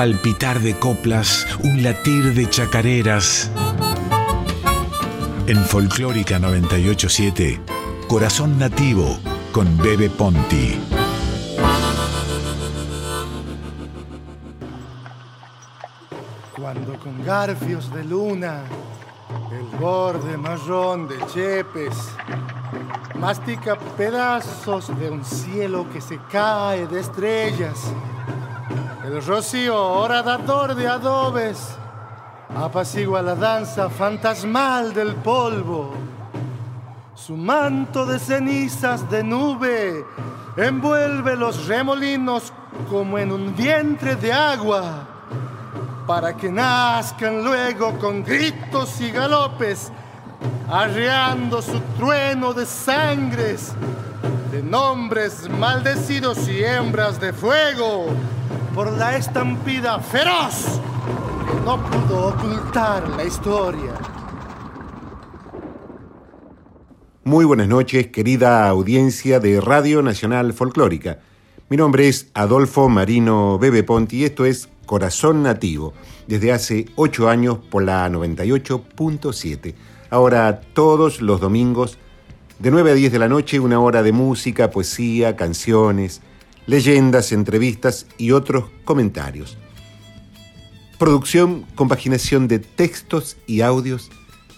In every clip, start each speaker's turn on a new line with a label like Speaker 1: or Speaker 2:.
Speaker 1: palpitar de coplas, un latir de chacareras. En Folclórica 987, Corazón Nativo con Bebe Ponti.
Speaker 2: Cuando con garfios de luna, el borde marrón de Chepes mastica pedazos de un cielo que se cae de estrellas. El rocío horadador de adobes apacigua la danza fantasmal del polvo. Su manto de cenizas de nube envuelve los remolinos como en un vientre de agua, para que nazcan luego con gritos y galopes, arreando su trueno de sangres, de nombres maldecidos y hembras de fuego, por la estampida feroz no pudo ocultar la historia.
Speaker 3: Muy buenas noches, querida audiencia de Radio Nacional Folclórica. Mi nombre es Adolfo Marino Bebe Ponti y esto es Corazón Nativo, desde hace ocho años por la 98.7. Ahora todos los domingos, de 9 a 10 de la noche, una hora de música, poesía, canciones, leyendas, entrevistas y otros comentarios. Producción, compaginación de textos y audios,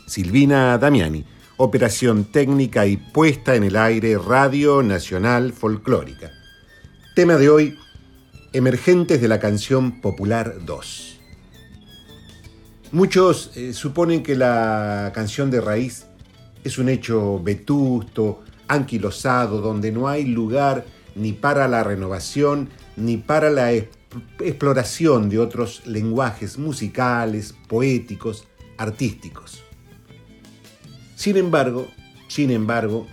Speaker 3: Silvina Damiani. Operación técnica y puesta en el aire Radio Nacional Folclórica. Tema de hoy, Emergentes de la canción popular 2. Muchos eh, suponen que la canción de raíz es un hecho vetusto, anquilosado, donde no hay lugar ni para la renovación ni para la exploración de otros lenguajes musicales, poéticos, artísticos. Sin embargo, sin embargo,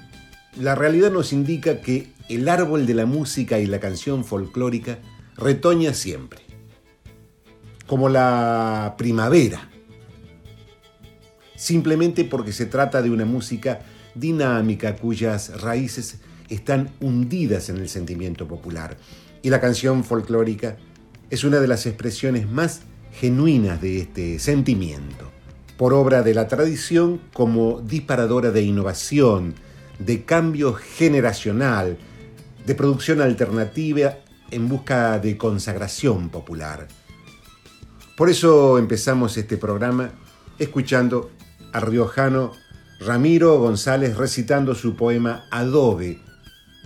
Speaker 3: la realidad nos indica que el árbol de la música y la canción folclórica retoña siempre, como la primavera, simplemente porque se trata de una música dinámica cuyas raíces están hundidas en el sentimiento popular. Y la canción folclórica es una de las expresiones más genuinas de este sentimiento por obra de la tradición como disparadora de innovación, de cambio generacional, de producción alternativa en busca de consagración popular. Por eso empezamos este programa escuchando al riojano Ramiro González recitando su poema Adobe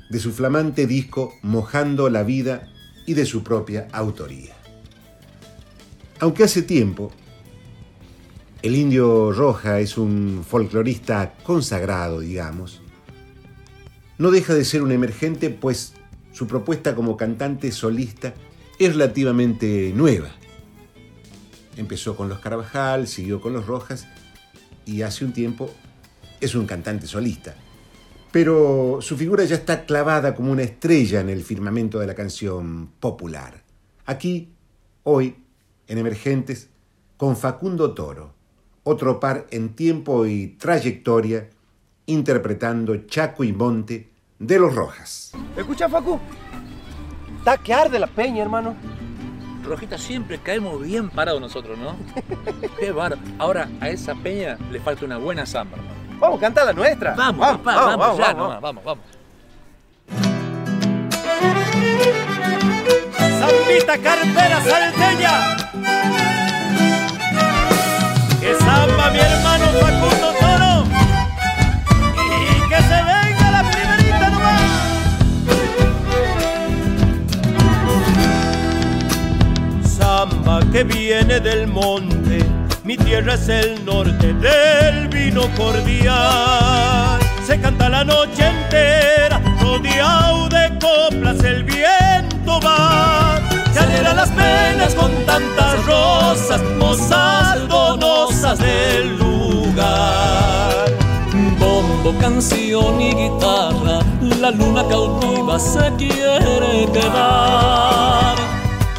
Speaker 3: de su flamante disco Mojando la Vida y de su propia autoría. Aunque hace tiempo el indio Roja es un folclorista consagrado, digamos. No deja de ser un emergente, pues su propuesta como cantante solista es relativamente nueva. Empezó con los Carvajal, siguió con los Rojas y hace un tiempo es un cantante solista. Pero su figura ya está clavada como una estrella en el firmamento de la canción popular. Aquí, hoy, en Emergentes, con Facundo Toro otro par en tiempo y trayectoria, interpretando Chaco y Monte de los Rojas.
Speaker 4: Escucha, Facu. Está que arde la peña, hermano.
Speaker 5: Rojita, siempre caemos bien parados nosotros, ¿no? Qué bar. Ahora, a esa peña le falta una buena samba, hermano.
Speaker 4: Vamos, canta la nuestra.
Speaker 5: Vamos, vamos, papá, vamos, vamos, ya vamos, vamos, vamos.
Speaker 6: Zambita cartera salteña que samba mi hermano Facundo Toro y que se venga la primerita nomás. Samba que viene del monte, mi tierra es el norte del vino cordial. Se canta la noche entera, rodeado de coplas, el viento va se alegran las penas con tantas rosas, mozas donosas del lugar.
Speaker 7: Bombo, canción y guitarra, la luna cautiva se quiere quedar.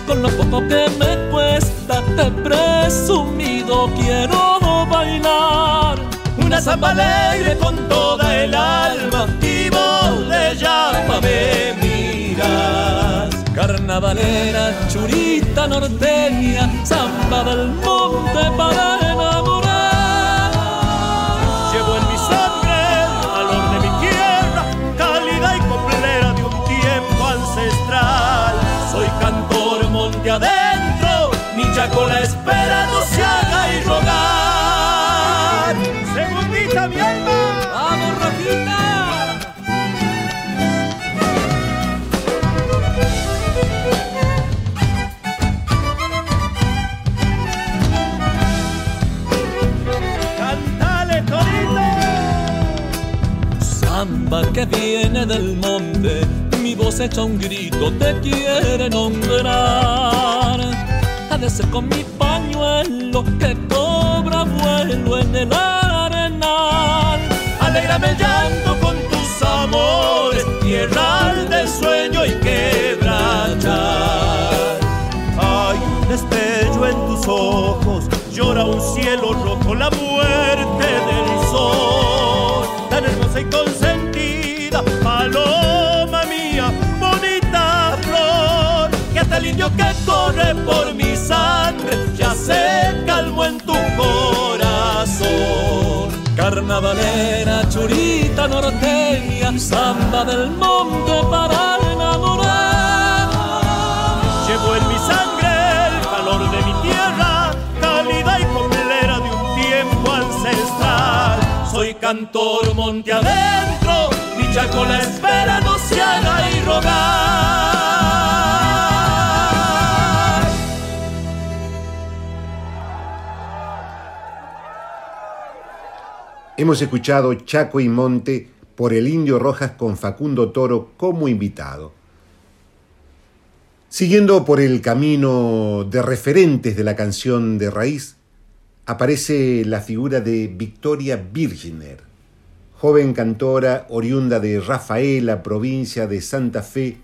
Speaker 7: Con lo poco que me cuesta, te presumido quiero bailar.
Speaker 6: Una samba alegre con toda el alma y vos de llama me miras.
Speaker 7: carnavalera, churita norteña, samba del monte para enamorar. Chaco la espera no se haga y rogar.
Speaker 6: Segundita mi alma.
Speaker 7: ¡Vamos, Rojita!
Speaker 6: Cántale, Torito.
Speaker 7: Samba que viene del monte, mi voz echa un grito, te quiere nombrar. Ser con mi pañuelo que cobra vuelo en el arenal. Alégrame el llanto con tus amores, tierra de sueño y quebrachar.
Speaker 6: Hay un destello en tus ojos, llora un cielo rojo, la muerte del sol. Tan hermosa y consentida, paloma mía, bonita flor, que hasta el indio que corre por ya se calmó en tu corazón.
Speaker 7: Carnavalera, churita norteña, samba del monte para enamorar.
Speaker 6: Llevo en mi sangre el calor de mi tierra, cálida y complera de un tiempo ancestral.
Speaker 7: Soy cantor monte adentro, mi chaco la espera no se y rogar.
Speaker 3: Hemos escuchado Chaco y Monte por el Indio Rojas con Facundo Toro como invitado. Siguiendo por el camino de referentes de la canción de raíz, aparece la figura de Victoria Virginer, joven cantora oriunda de Rafaela, provincia de Santa Fe,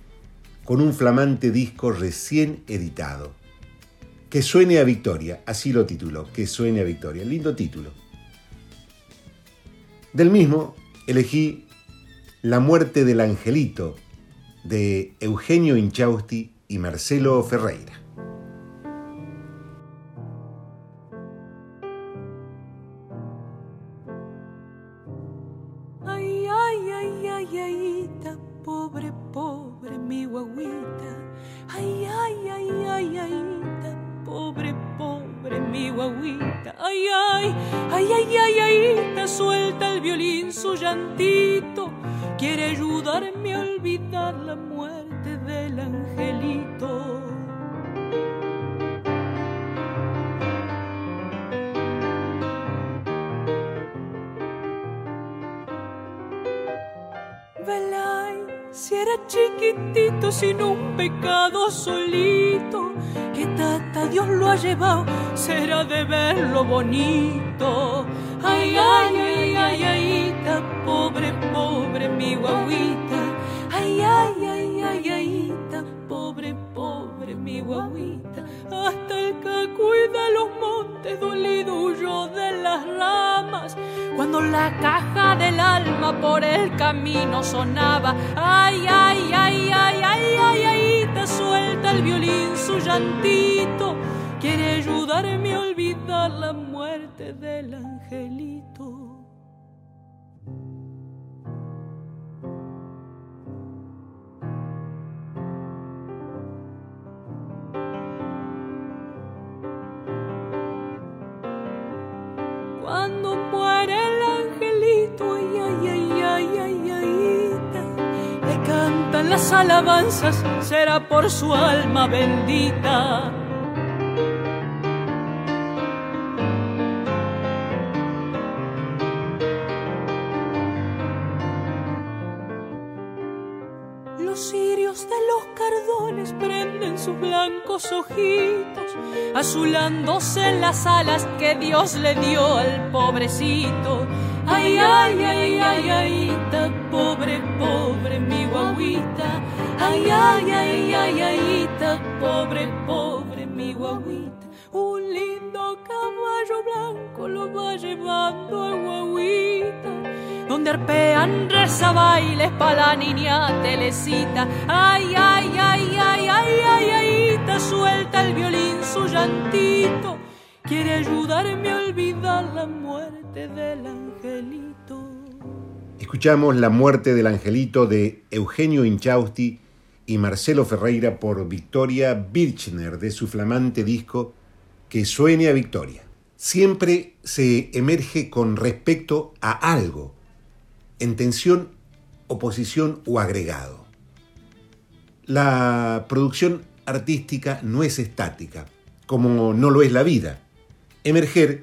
Speaker 3: con un flamante disco recién editado. Que suene a Victoria, así lo tituló, Que suene a Victoria, lindo título. Del mismo elegí La muerte del angelito de Eugenio Inchausti y Marcelo Ferreira.
Speaker 8: Bonito. Alabanzas, será por su alma bendita. Los cirios de los cardones prenden sus blancos ojitos, azulándose las alas que Dios le dio al pobrecito. Ay, ay, ay, ay, ay, pobre, pobre mi guaguita. Ay, ay, ay, ay, ay, pobre, pobre mi guaguita. Un lindo caballo blanco lo va llevando a guaguita donde arpean reza bailes pa' la niña telecita. Ay, ay, ay, ay, ay, ay, suelta el violín su llantito, quiere ayudarme a olvidar la muerte del angelito.
Speaker 3: Escuchamos La muerte del angelito de Eugenio Inchausti y Marcelo Ferreira por Victoria Birchner de su flamante disco Que suene a Victoria. Siempre se emerge con respecto a algo, en tensión, oposición o agregado. La producción artística no es estática, como no lo es la vida. Emerger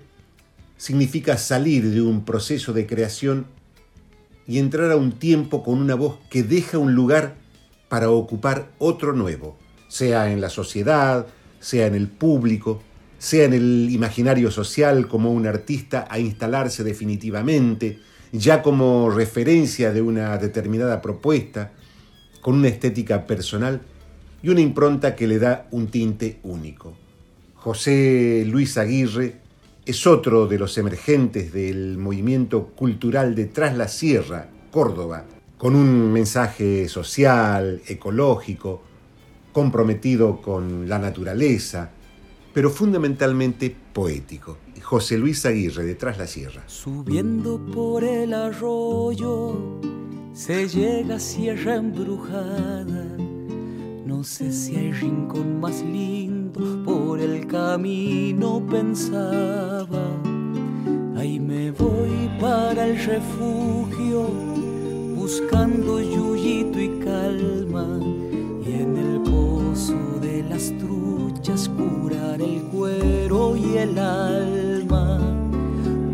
Speaker 3: significa salir de un proceso de creación y entrar a un tiempo con una voz que deja un lugar para ocupar otro nuevo, sea en la sociedad, sea en el público, sea en el imaginario social como un artista a instalarse definitivamente, ya como referencia de una determinada propuesta, con una estética personal y una impronta que le da un tinte único. José Luis Aguirre es otro de los emergentes del movimiento cultural de Tras la Sierra, Córdoba, con un mensaje social, ecológico, comprometido con la naturaleza, pero fundamentalmente poético. José Luis Aguirre, de Tras la Sierra.
Speaker 9: Subiendo por el arroyo, se llega a Sierra Embrujada. No sé si hay rincón más lindo, por el camino pensaba. Ahí me voy para el refugio, buscando yuyito y calma. Y en el pozo de las truchas curar el cuero y el alma.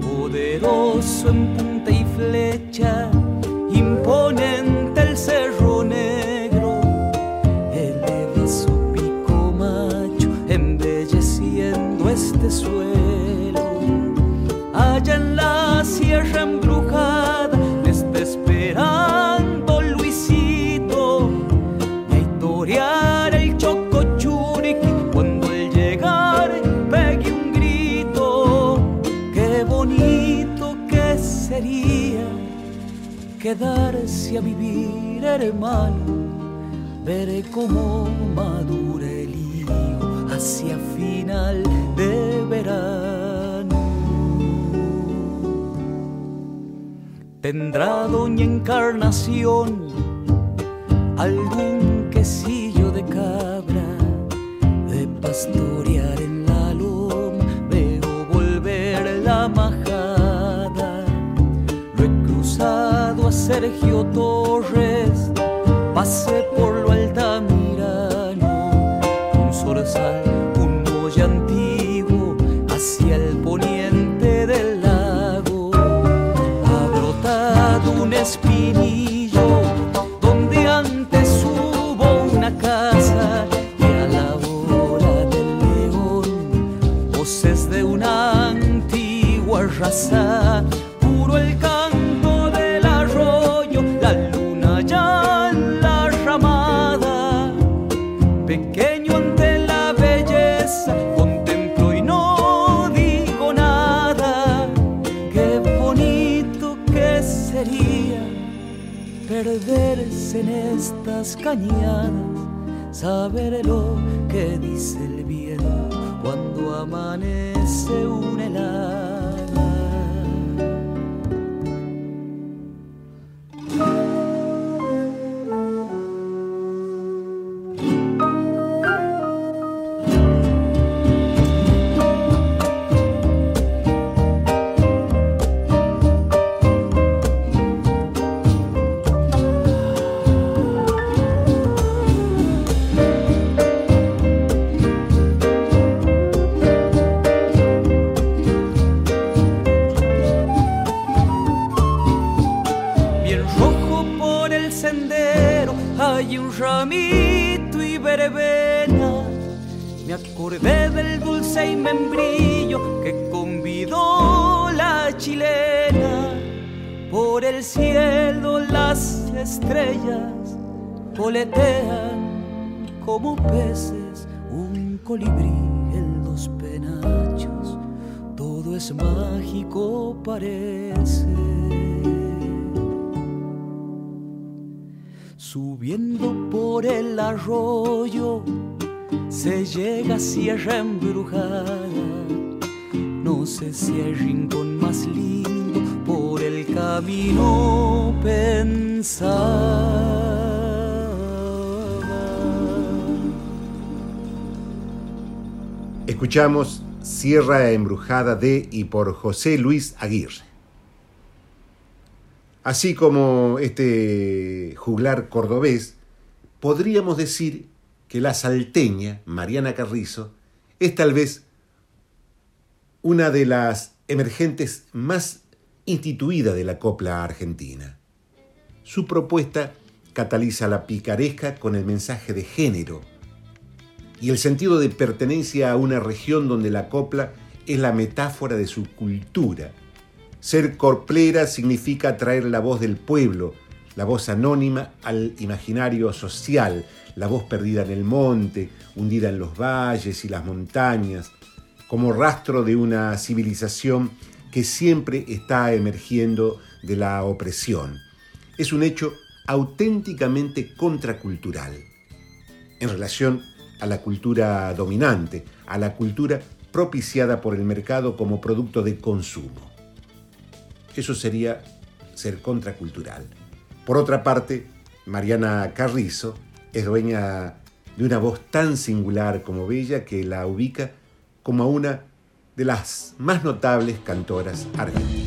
Speaker 9: Poderoso en punta y flecha, imponente el cerro este suelo. Allá en la sierra embrujada me está esperando Luisito. Y a historiar el chocochuriqui cuando al llegar pegue un grito. Qué bonito que sería quedarse a vivir, hermano. Veré cómo madura el higo hacia final Tendrá doña Encarnación algún quesillo de cabra de pastorear en la loma. Veo volver la majada. Lo he cruzado a Sergio Torres, pasé por lo en estas cañadas, saber lo que dice el viento cuando amanece un helada. Acordé del dulce y membrillo que convidó la chilena. Por el cielo las estrellas coletean como peces un colibrí en los penachos. Todo es mágico parece. Subiendo por el arroyo, se llega a Sierra Embrujada. No sé si hay rincón más lindo por el camino pensaba.
Speaker 10: Escuchamos Sierra Embrujada de y por José Luis Aguirre. Así como este juglar cordobés, podríamos decir que la salteña, Mariana Carrizo, es tal vez una de las emergentes más instituidas de la copla argentina. Su propuesta cataliza la picaresca con el mensaje de género y el sentido de pertenencia a una región donde la copla es la metáfora de su cultura. Ser corplera significa traer la voz del pueblo, la voz anónima al imaginario social, la voz perdida en el monte, hundida en los valles y las montañas, como rastro de una civilización que siempre está emergiendo de la opresión. Es un hecho auténticamente contracultural en relación a la cultura dominante, a la cultura propiciada por el mercado como producto de consumo. Eso sería ser contracultural. Por otra parte, Mariana Carrizo es dueña de una voz tan singular como bella que la ubica como una de las más notables cantoras argentinas.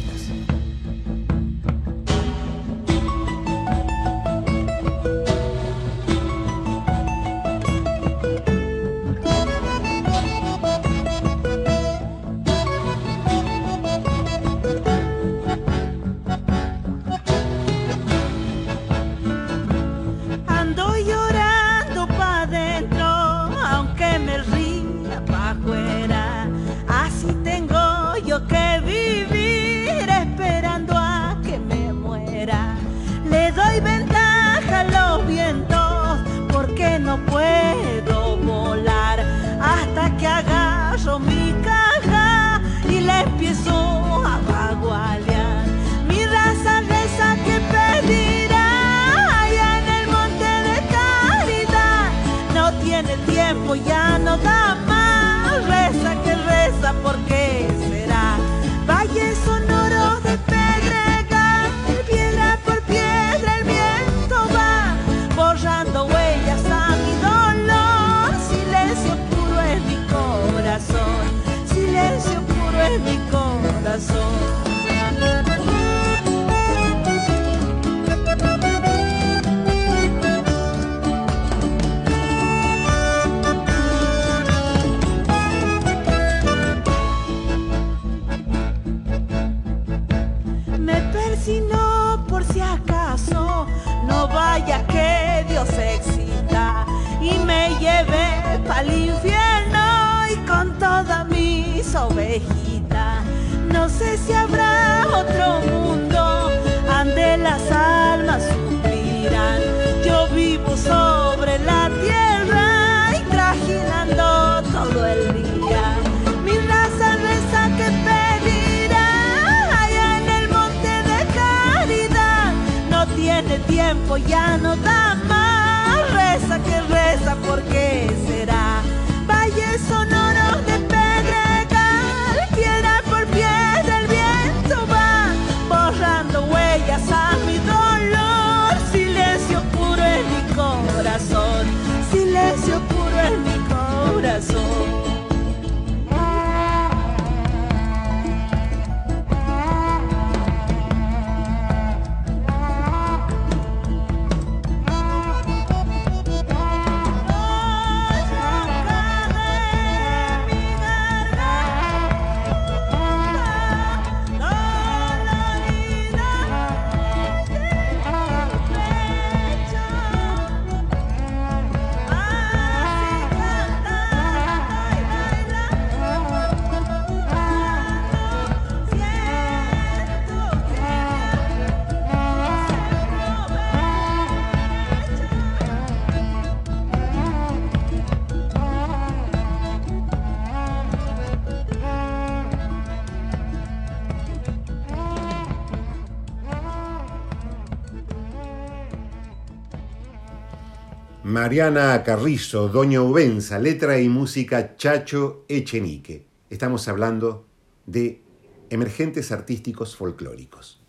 Speaker 3: Mariana Carrizo, Doña Ubenza, letra y música Chacho Echenique. Estamos hablando de emergentes artísticos folclóricos.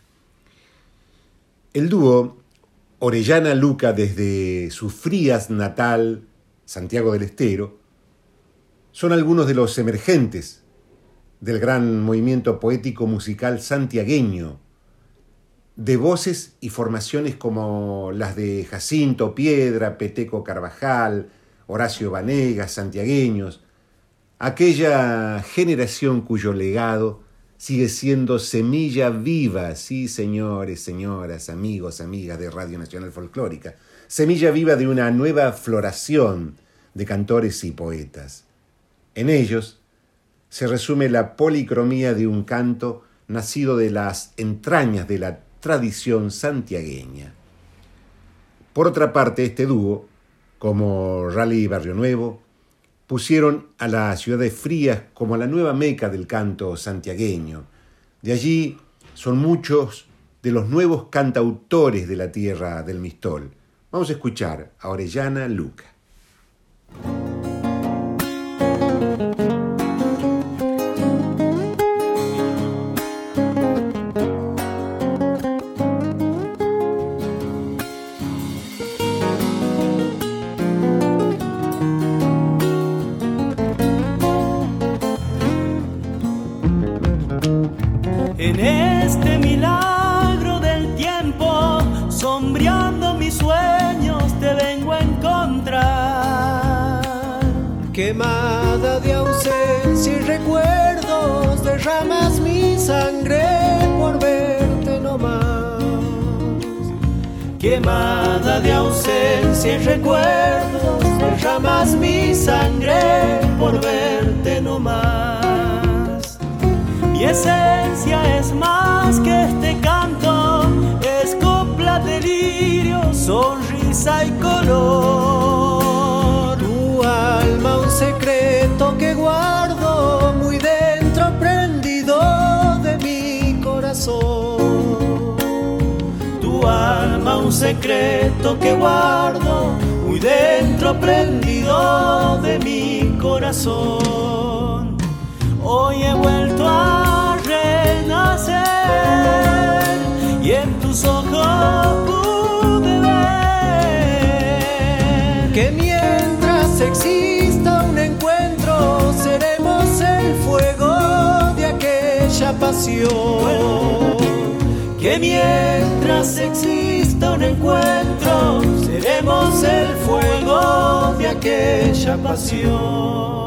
Speaker 3: El dúo Orellana Luca desde su Frías natal, Santiago del Estero, son algunos de los emergentes del gran movimiento poético musical santiagueño de voces y formaciones como las de Jacinto Piedra, Peteco Carvajal, Horacio Vanegas, santiagueños, aquella generación cuyo legado sigue siendo semilla viva, sí señores, señoras, amigos, amigas de Radio Nacional Folclórica, semilla viva de una nueva floración de cantores y poetas. En ellos se resume la policromía de un canto nacido de las entrañas de la tradición santiagueña. Por otra parte, este dúo, como Rally Barrio Nuevo, pusieron a la ciudad de Frías como la nueva meca del canto santiagueño. De allí son muchos de los nuevos cantautores de la tierra del Mistol. Vamos a escuchar a Orellana Luca.
Speaker 11: Derramas mi sangre por verte nomás.
Speaker 12: Quemada de ausencia y recuerdos, derramas mi sangre por verte nomás. Mi esencia es más que este canto, es copla, delirio, sonrisa y color
Speaker 11: alma un secreto que guardo
Speaker 12: Alma un secreto que guardo muy dentro prendido de mi corazón. Hoy he vuelto a renacer y en tus ojos pude ver
Speaker 11: que mi exista un encuentro, seremos el fuego de aquella pasión.
Speaker 12: Que mientras exista un encuentro, seremos el fuego de aquella pasión.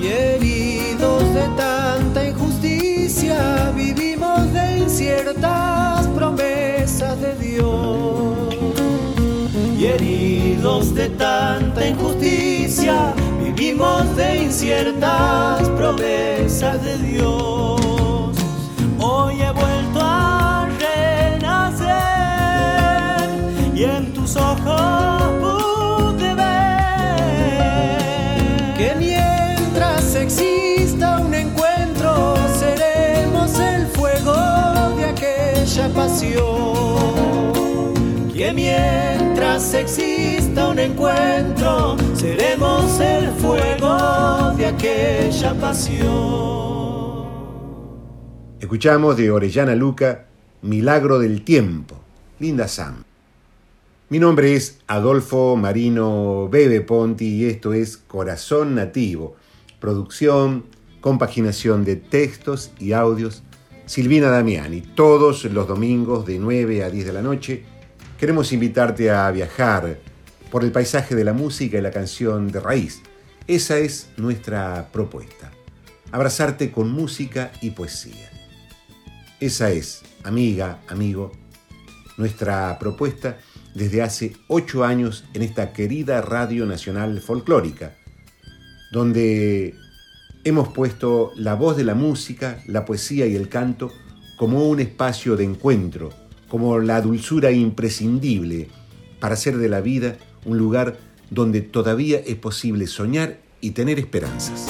Speaker 12: Y
Speaker 11: heridos de tanta injusticia, vivimos de inciertas promesas de Dios
Speaker 12: heridos de tanta injusticia, vivimos de inciertas promesas de Dios. Hoy he vuelto a renacer y en tus ojos
Speaker 11: pasión. Que mientras exista un encuentro, seremos el fuego de aquella pasión.
Speaker 3: Escuchamos de Orellana Luca, Milagro del Tiempo. Linda Sam. Mi nombre es Adolfo Marino Bebe Ponti y esto es Corazón Nativo, producción, compaginación de textos y audios. Silvina Damiani, todos los domingos de 9 a 10 de la noche, queremos invitarte a viajar por el paisaje de la música y la canción de raíz. Esa es nuestra propuesta, abrazarte con música y poesía. Esa es, amiga, amigo, nuestra propuesta desde hace ocho años en esta querida Radio Nacional Folclórica, donde hemos puesto la voz de la música, la poesía y el canto como un espacio de encuentro, como la dulzura imprescindible para hacer de la vida un lugar donde todavía es posible soñar y tener esperanzas.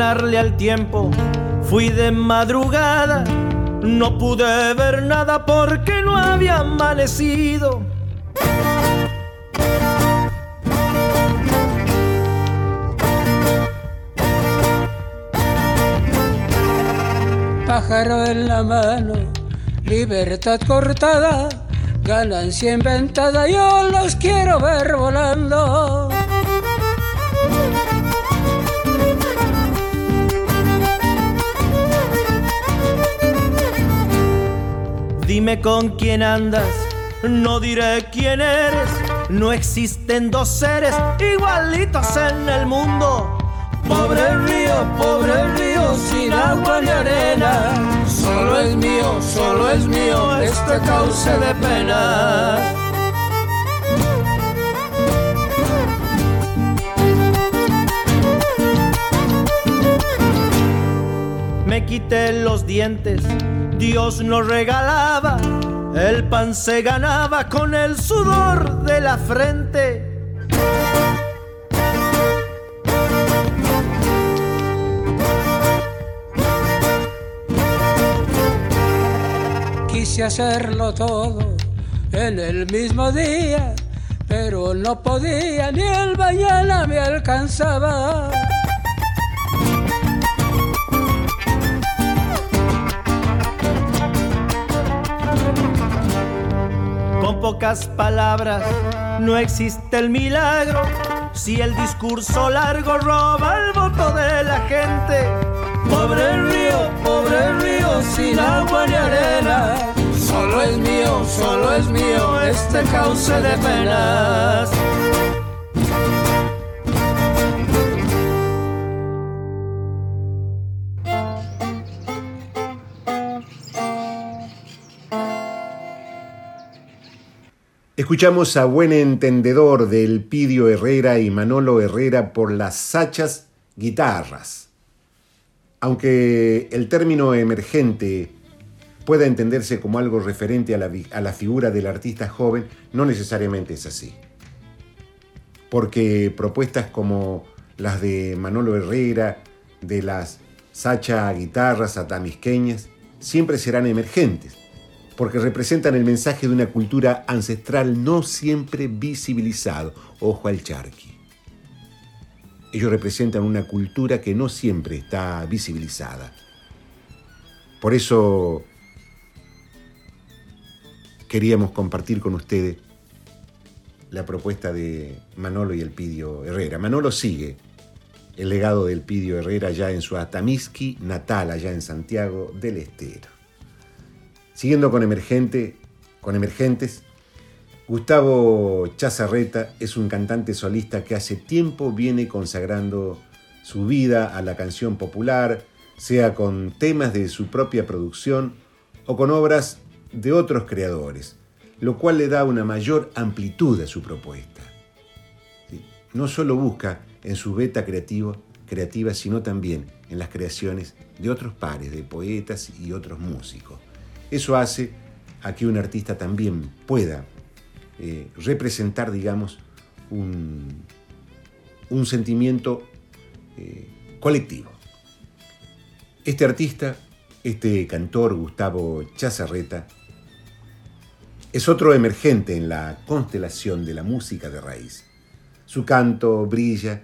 Speaker 12: Al tiempo. Fui de madrugada, no pude ver nada porque no había amanecido.
Speaker 13: Pájaro en la mano, libertad cortada, ganancia inventada, yo los quiero ver volando.
Speaker 12: Dime con quién andas, no diré quién eres. No existen dos seres igualitos en el mundo.
Speaker 13: Pobre río, pobre río, sin agua ni arena. Solo es mío, solo es mío este cauce de pena.
Speaker 12: Quité los dientes Dios nos regalaba, el pan se ganaba con el sudor de la frente.
Speaker 13: Quise hacerlo todo en el mismo día, pero no podía, ni el mañana me alcanzaba.
Speaker 12: Pocas palabras no existe el milagro. Si el discurso largo roba el voto de la gente.
Speaker 13: Pobre río, pobre río, sin agua ni arena. Solo es mío, solo es mío este cauce de penas.
Speaker 3: Escuchamos a buen entendedor del Pidio Herrera y Manolo Herrera por las sachas guitarras. Aunque el término emergente pueda entenderse como algo referente a la, figura del artista joven, no necesariamente es así. Porque propuestas como las de Manolo Herrera, de las sacha guitarras atamisqueñas, siempre serán emergentes porque representan el mensaje de una cultura ancestral no siempre visibilizado. Ojo al charqui. Ellos representan una cultura que no siempre está visibilizada. Por eso queríamos compartir con ustedes la propuesta de Manolo y el Pidio Herrera. Manolo sigue el legado del Pidio Herrera ya en su Atamisqui natal, allá en Santiago del Estero. Siguiendo con, emergente, con emergentes, Gustavo Chazarreta es un cantante solista que hace tiempo viene consagrando su vida a la canción popular, sea con temas de su propia producción o con obras de otros creadores, lo cual le da una mayor amplitud a su propuesta. No solo busca en su beta creativo, creativa, sino también en las creaciones de otros pares, de poetas y otros músicos. Eso hace a que un artista también pueda eh, representar, digamos, un, sentimiento eh, colectivo. Este artista, este cantor Gustavo Chazarreta, Es otro emergente en la constelación de la música de raíz. Su canto brilla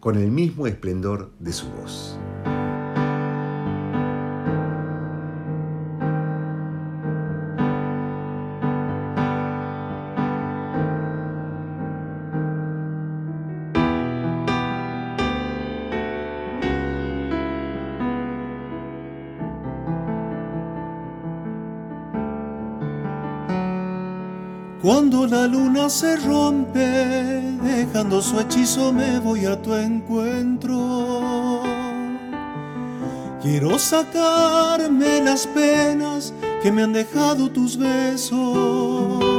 Speaker 3: con el mismo esplendor de su voz.
Speaker 14: Cuando la luna se rompe, dejando su hechizo me voy a tu encuentro. Quiero sacarme las penas que me han dejado tus besos.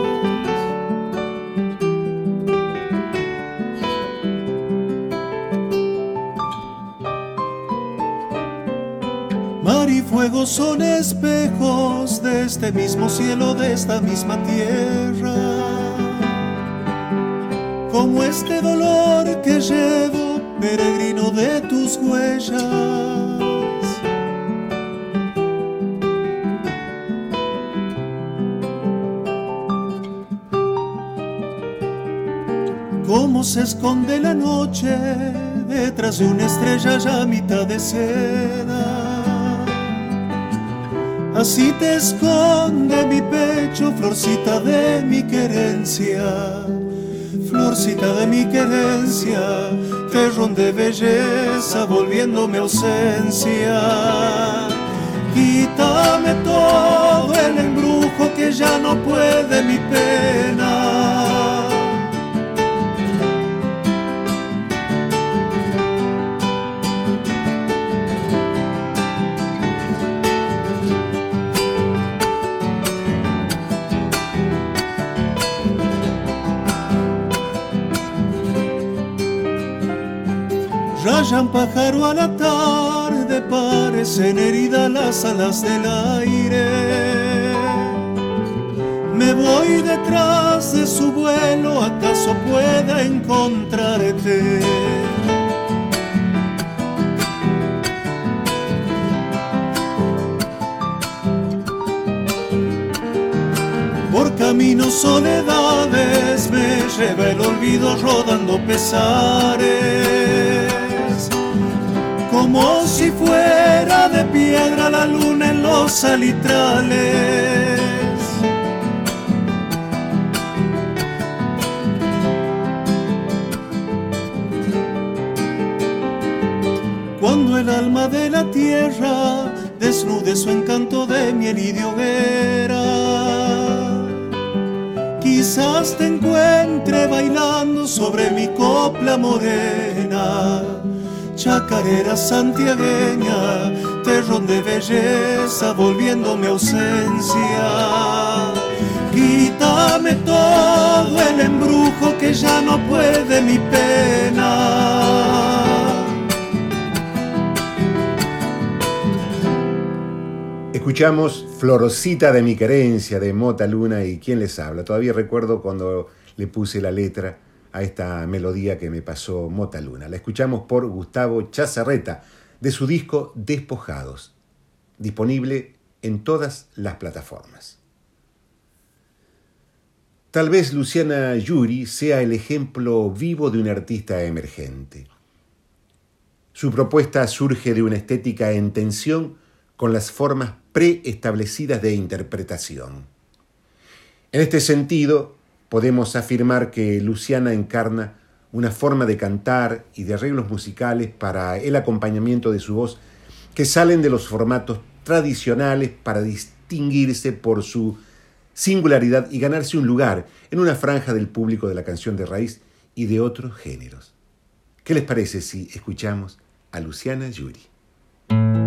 Speaker 14: Fuego son espejos de este mismo cielo, de esta misma tierra. Como este dolor que llevo, peregrino de tus huellas. Cómo se esconde la noche detrás de una estrella ya mitad de seda. Así te esconde mi pecho, florcita de mi querencia, florcita de mi querencia, terrón de belleza, volviéndome ausencia. Quítame todo el embrujo que ya no puede mi pena. Rayan pájaro a la tarde, parecen heridas las alas del aire. Me voy detrás de su vuelo, acaso pueda encontrarte. Por caminos soledades me lleva el olvido rodando pesares. Como si fuera de piedra la luna en los salitrales. Cuando el alma de la tierra desnude su encanto de miel y de hoguera, quizás te encuentre bailando sobre mi copla morena chacarera santiagueña, terrón de belleza, volviéndome ausencia. Quítame todo el embrujo que ya no puede mi pena.
Speaker 3: Escuchamos Florcita de mi querencia de Mota Luna y quién les habla. Todavía recuerdo cuando le puse la letra a esta melodía que me pasó Mota Luna. La escuchamos por Gustavo Chazarreta de su disco Despojados, disponible en todas las plataformas. Tal vez Luciana Yuri sea el ejemplo vivo de un artista emergente. Su propuesta surge de una estética en tensión con las formas preestablecidas de interpretación. En este sentido, podemos afirmar que Luciana encarna una forma de cantar y de arreglos musicales para el acompañamiento de su voz que salen de los formatos tradicionales para distinguirse por su singularidad y ganarse un lugar en una franja del público de la canción de raíz y de otros géneros. ¿Qué les parece si escuchamos a Luciana Yuri?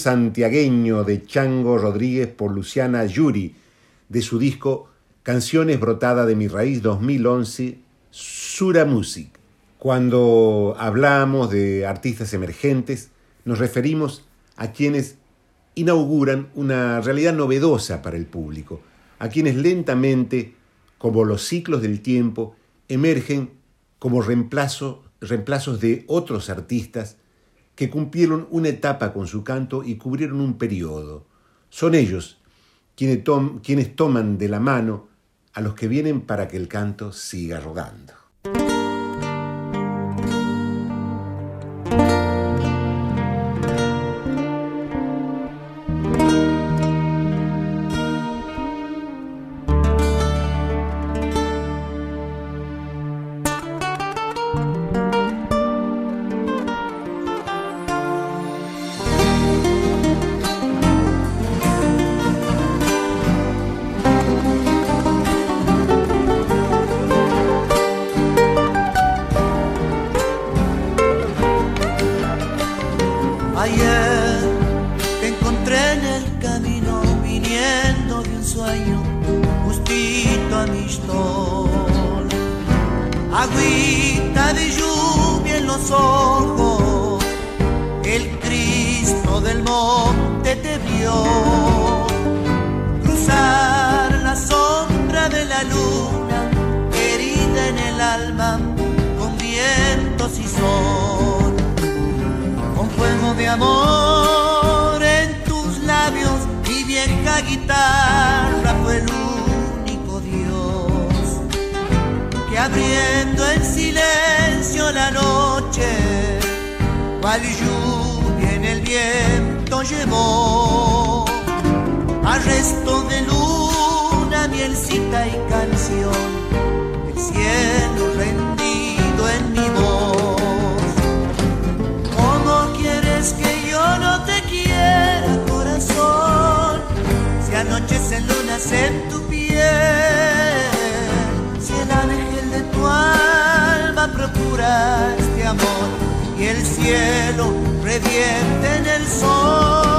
Speaker 3: Santiagueño
Speaker 15: de Chango Rodríguez por Luciana Yuri, de su disco Canciones brotada de mi raíz 2011, Sura Music. Cuando hablamos de artistas emergentes, nos referimos a quienes inauguran una realidad novedosa para el público, a quienes lentamente, como los ciclos del tiempo, emergen como reemplazo, reemplazos de otros artistas que cumplieron una etapa con su canto y cubrieron un periodo. Son ellos quienes, toman de la mano a los que vienen para que el canto siga rodando. sabes que yo no te quiero, corazón. Si anochecen lunas en tu piel, si el ángel de tu alma procura este amor y el cielo revierte en el sol.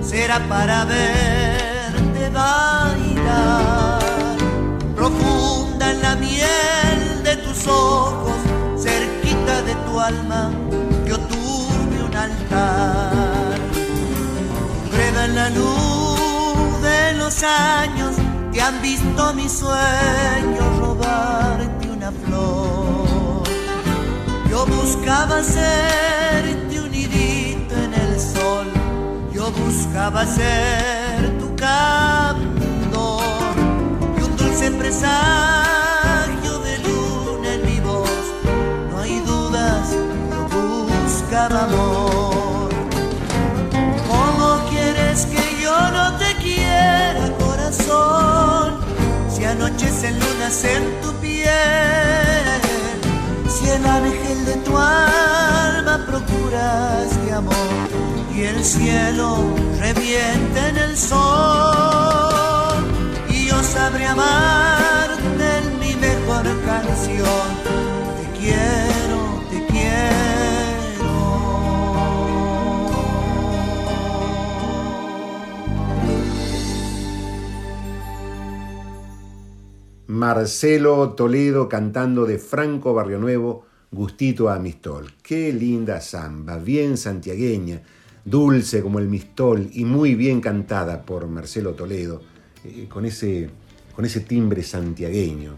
Speaker 15: Será para verte bailar. Profunda en la miel de tus ojos, cerquita de tu alma, yo tuve un altar. Breva en la luz de los años, te han visto mis sueños robarte una flor. Yo buscaba serte buscaba ser tu candor y un dulce presagio de luna en mi voz. No hay dudas, yo buscaba amor. ¿Cómo quieres que yo no te quiera, corazón? Si anochecen lunas en tu piel, si el ángel de tu alma procuras de amor y el cielo revienta en el sol y yo sabré amarte en mi mejor canción. Te quiero, te quiero.
Speaker 3: Marcelo Toledo cantando de Franco Barrio Nuevo, Gustito a Mistol. Qué linda samba, bien santiagueña, dulce como el Mistol y muy bien cantada por Marcelo Toledo, eh, con, ese, con ese timbre santiagueño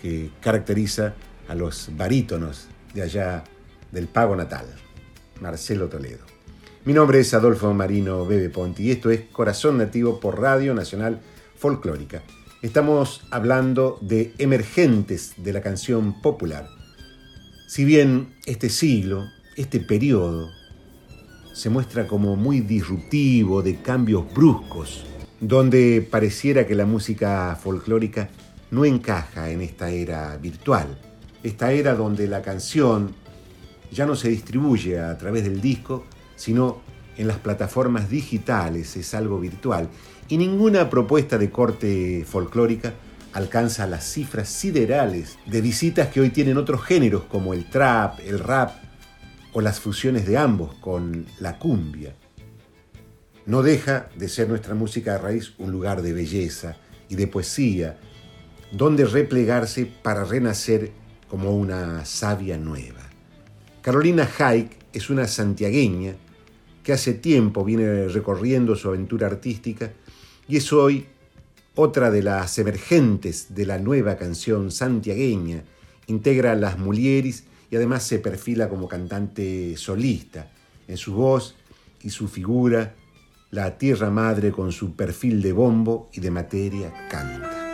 Speaker 3: que caracteriza a los barítonos de allá del Pago Natal, Marcelo Toledo. Mi nombre es Adolfo Marino Bebe Ponti y esto es Corazón Nativo por Radio Nacional Folclórica. Estamos hablando de emergentes de la canción popular. Si bien este siglo, este periodo, se muestra como muy disruptivo, de cambios bruscos, donde pareciera que la música folclórica no encaja en esta era virtual, esta era donde la canción ya no se distribuye a través del disco, sino en las plataformas digitales, es algo virtual, y ninguna propuesta de corte folclórica alcanza las cifras siderales de visitas que hoy tienen otros géneros como el trap, el rap o las fusiones de ambos con la cumbia. No deja de ser nuestra música de raíz un lugar de belleza y de poesía, donde replegarse para renacer como una savia nueva. Carolina Haik es una santiagueña que hace tiempo viene recorriendo su aventura artística y es hoy otra de las emergentes de la nueva canción santiagueña. Integra las Mulieris y además se perfila como cantante solista. En su voz y su figura, la tierra madre con su perfil de bombo y de materia canta.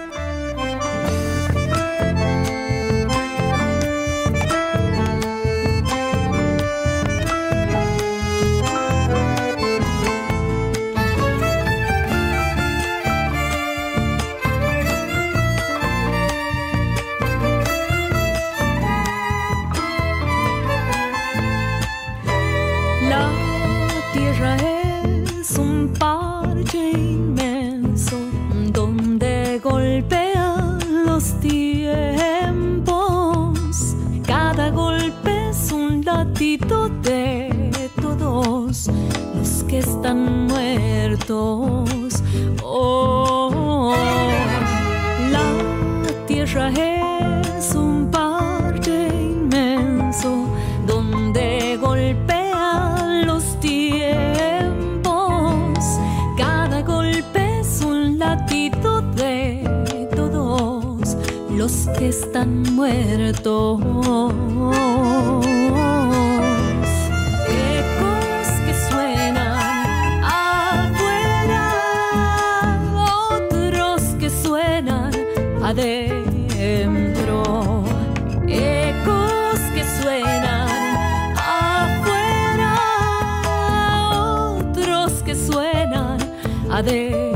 Speaker 8: Oh, la tierra es un parche inmenso donde golpean los tiempos. Cada golpe es un latido de todos los que están muertos. Ecos que suenan afuera, otros que suenan adentro.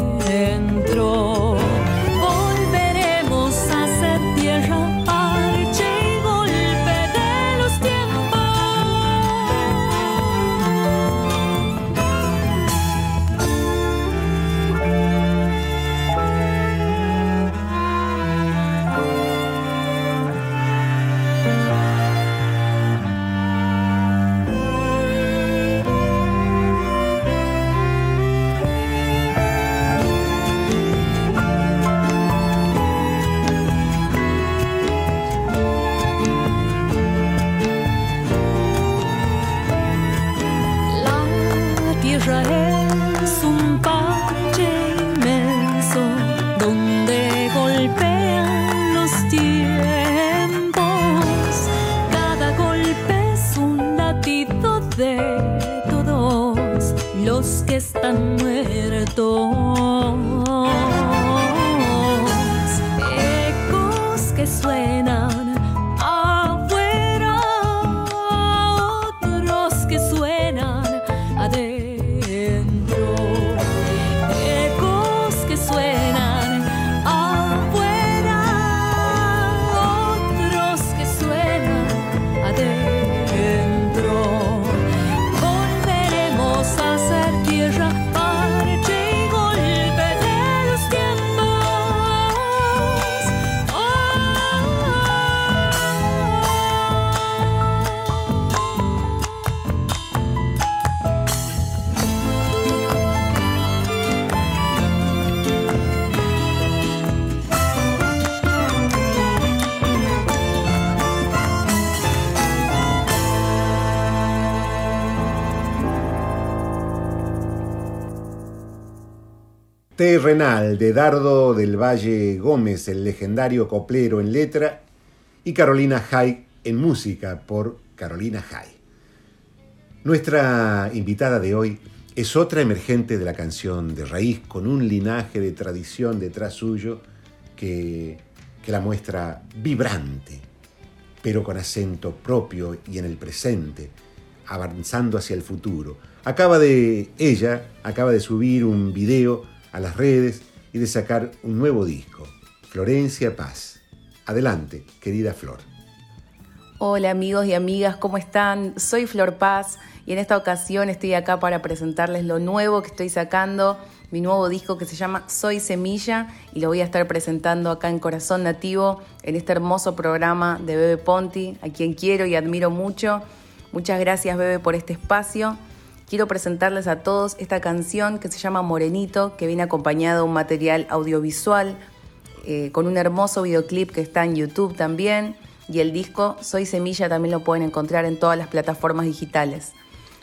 Speaker 3: Terrenal de Dardo del Valle Gómez, el legendario coplero en letra, y Carolina Hay en música por Carolina Hay. Nuestra invitada de hoy es otra emergente de la canción de raíz, con un linaje de tradición detrás suyo que, que la muestra vibrante, pero con acento propio y en el presente, avanzando hacia el futuro. Acaba de, ella acaba de subir un video a las redes y de sacar un nuevo disco, Florencia Paz. Adelante, querida Flor.
Speaker 16: Hola amigos y amigas, ¿cómo están? Soy Flor Paz y en esta ocasión estoy acá para presentarles lo nuevo que estoy sacando, mi nuevo disco que se llama Soy Semilla y lo voy a estar presentando acá en Corazón Nativo, en este hermoso programa de Bebe Ponti, a quien quiero y admiro mucho. Muchas gracias Bebe por este espacio quiero presentarles a todos esta canción que se llama Morenito, que viene acompañado de un material audiovisual eh, con un hermoso videoclip que está en YouTube también. Y el disco Soy Semilla también lo pueden encontrar en todas las plataformas digitales.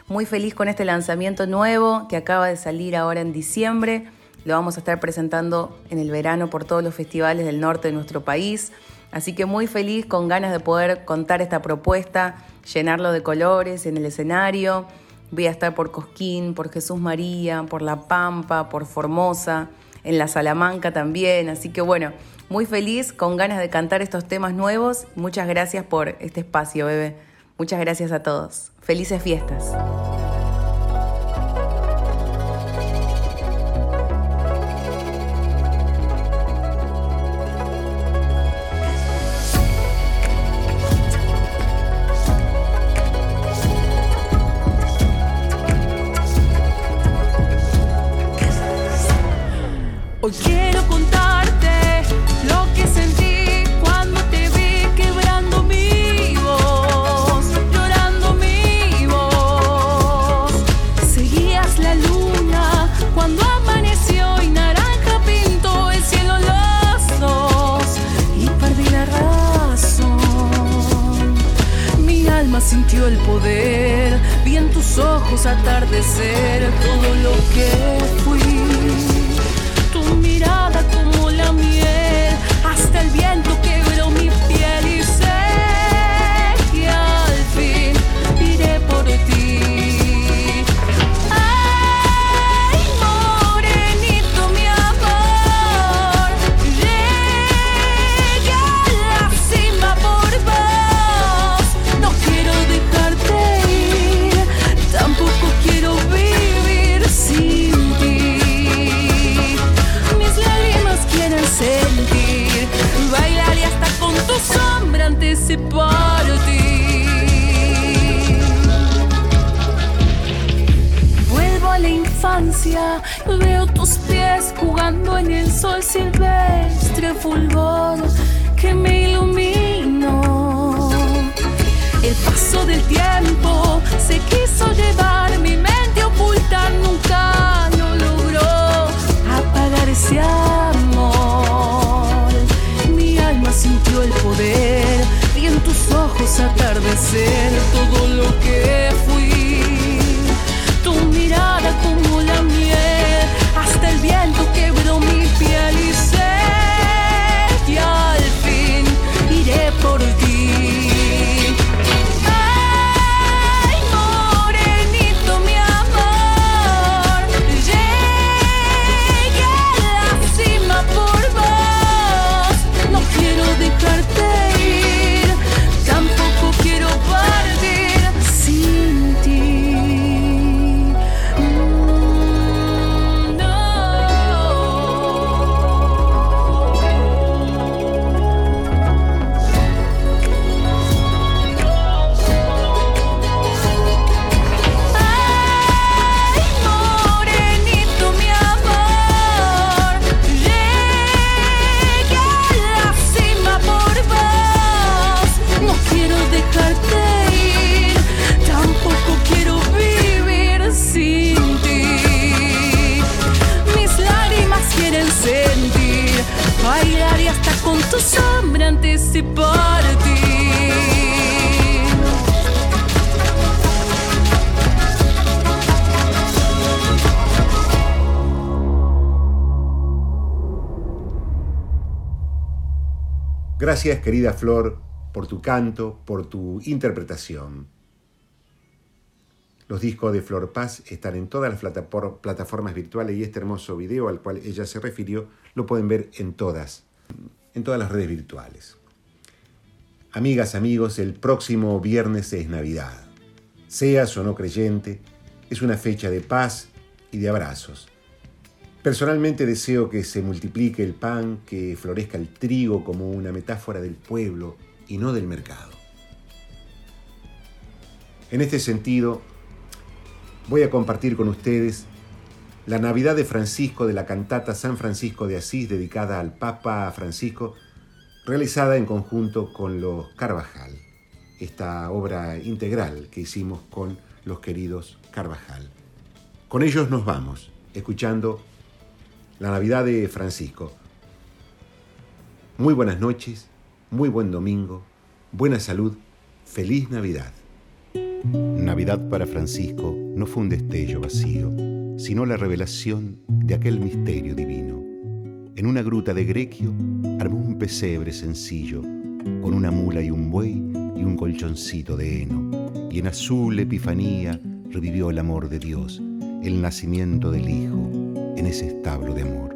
Speaker 16: Muy feliz con este lanzamiento nuevo que acaba de salir ahora en diciembre. Lo vamos a estar presentando en el verano por todos los festivales del norte de nuestro país. Así que muy feliz, con ganas de poder contar esta propuesta, llenarlo de colores en el escenario Voy a estar por Cosquín, por Jesús María, por La Pampa, por Formosa, en la Salamanca también. Así que bueno, muy feliz, con ganas de cantar estos temas nuevos. Muchas gracias por este espacio, bebé. Muchas gracias a todos. Felices fiestas.
Speaker 8: Ojos atardecer todo lo que Vuelvo a la infancia, veo tus pies jugando en el sol silvestre fulgor que me iluminó. El paso del tiempo se quiso llevar mi mente oculta, nunca lo logró apagar ese amor. Mi alma sintió el poder ojos atardecer todo lo que fui. Tu mirada como la miel, hasta el viento quebró mi piel
Speaker 6: Gracias querida Flor por tu canto, por tu interpretación. Los discos de Flor Paz están en todas las plataformas virtuales y este hermoso video al cual ella se refirió lo pueden ver en todas, en todas las redes virtuales. Amigas, amigos, el próximo viernes es Navidad. Seas o no creyente, es una fecha de paz y de abrazos. Personalmente deseo que se multiplique el pan, que florezca el trigo como una metáfora del pueblo y no del mercado. En este sentido, voy a compartir con ustedes la Navidad de Francisco de la cantata San Francisco de Asís dedicada al Papa Francisco, realizada en conjunto con los Carvajal, esta obra integral que hicimos con los queridos Carvajal. Con ellos nos vamos, escuchando la Navidad de Francisco. Muy buenas noches, muy buen domingo, buena salud, feliz Navidad. Navidad para Francisco no fue un destello vacío, sino la revelación de aquel misterio divino. En una gruta de Grequio armó un pesebre sencillo, con una mula y un buey y un colchoncito de heno, y en azul epifanía revivió el amor de Dios, el nacimiento del Hijo, en ese establo de amor.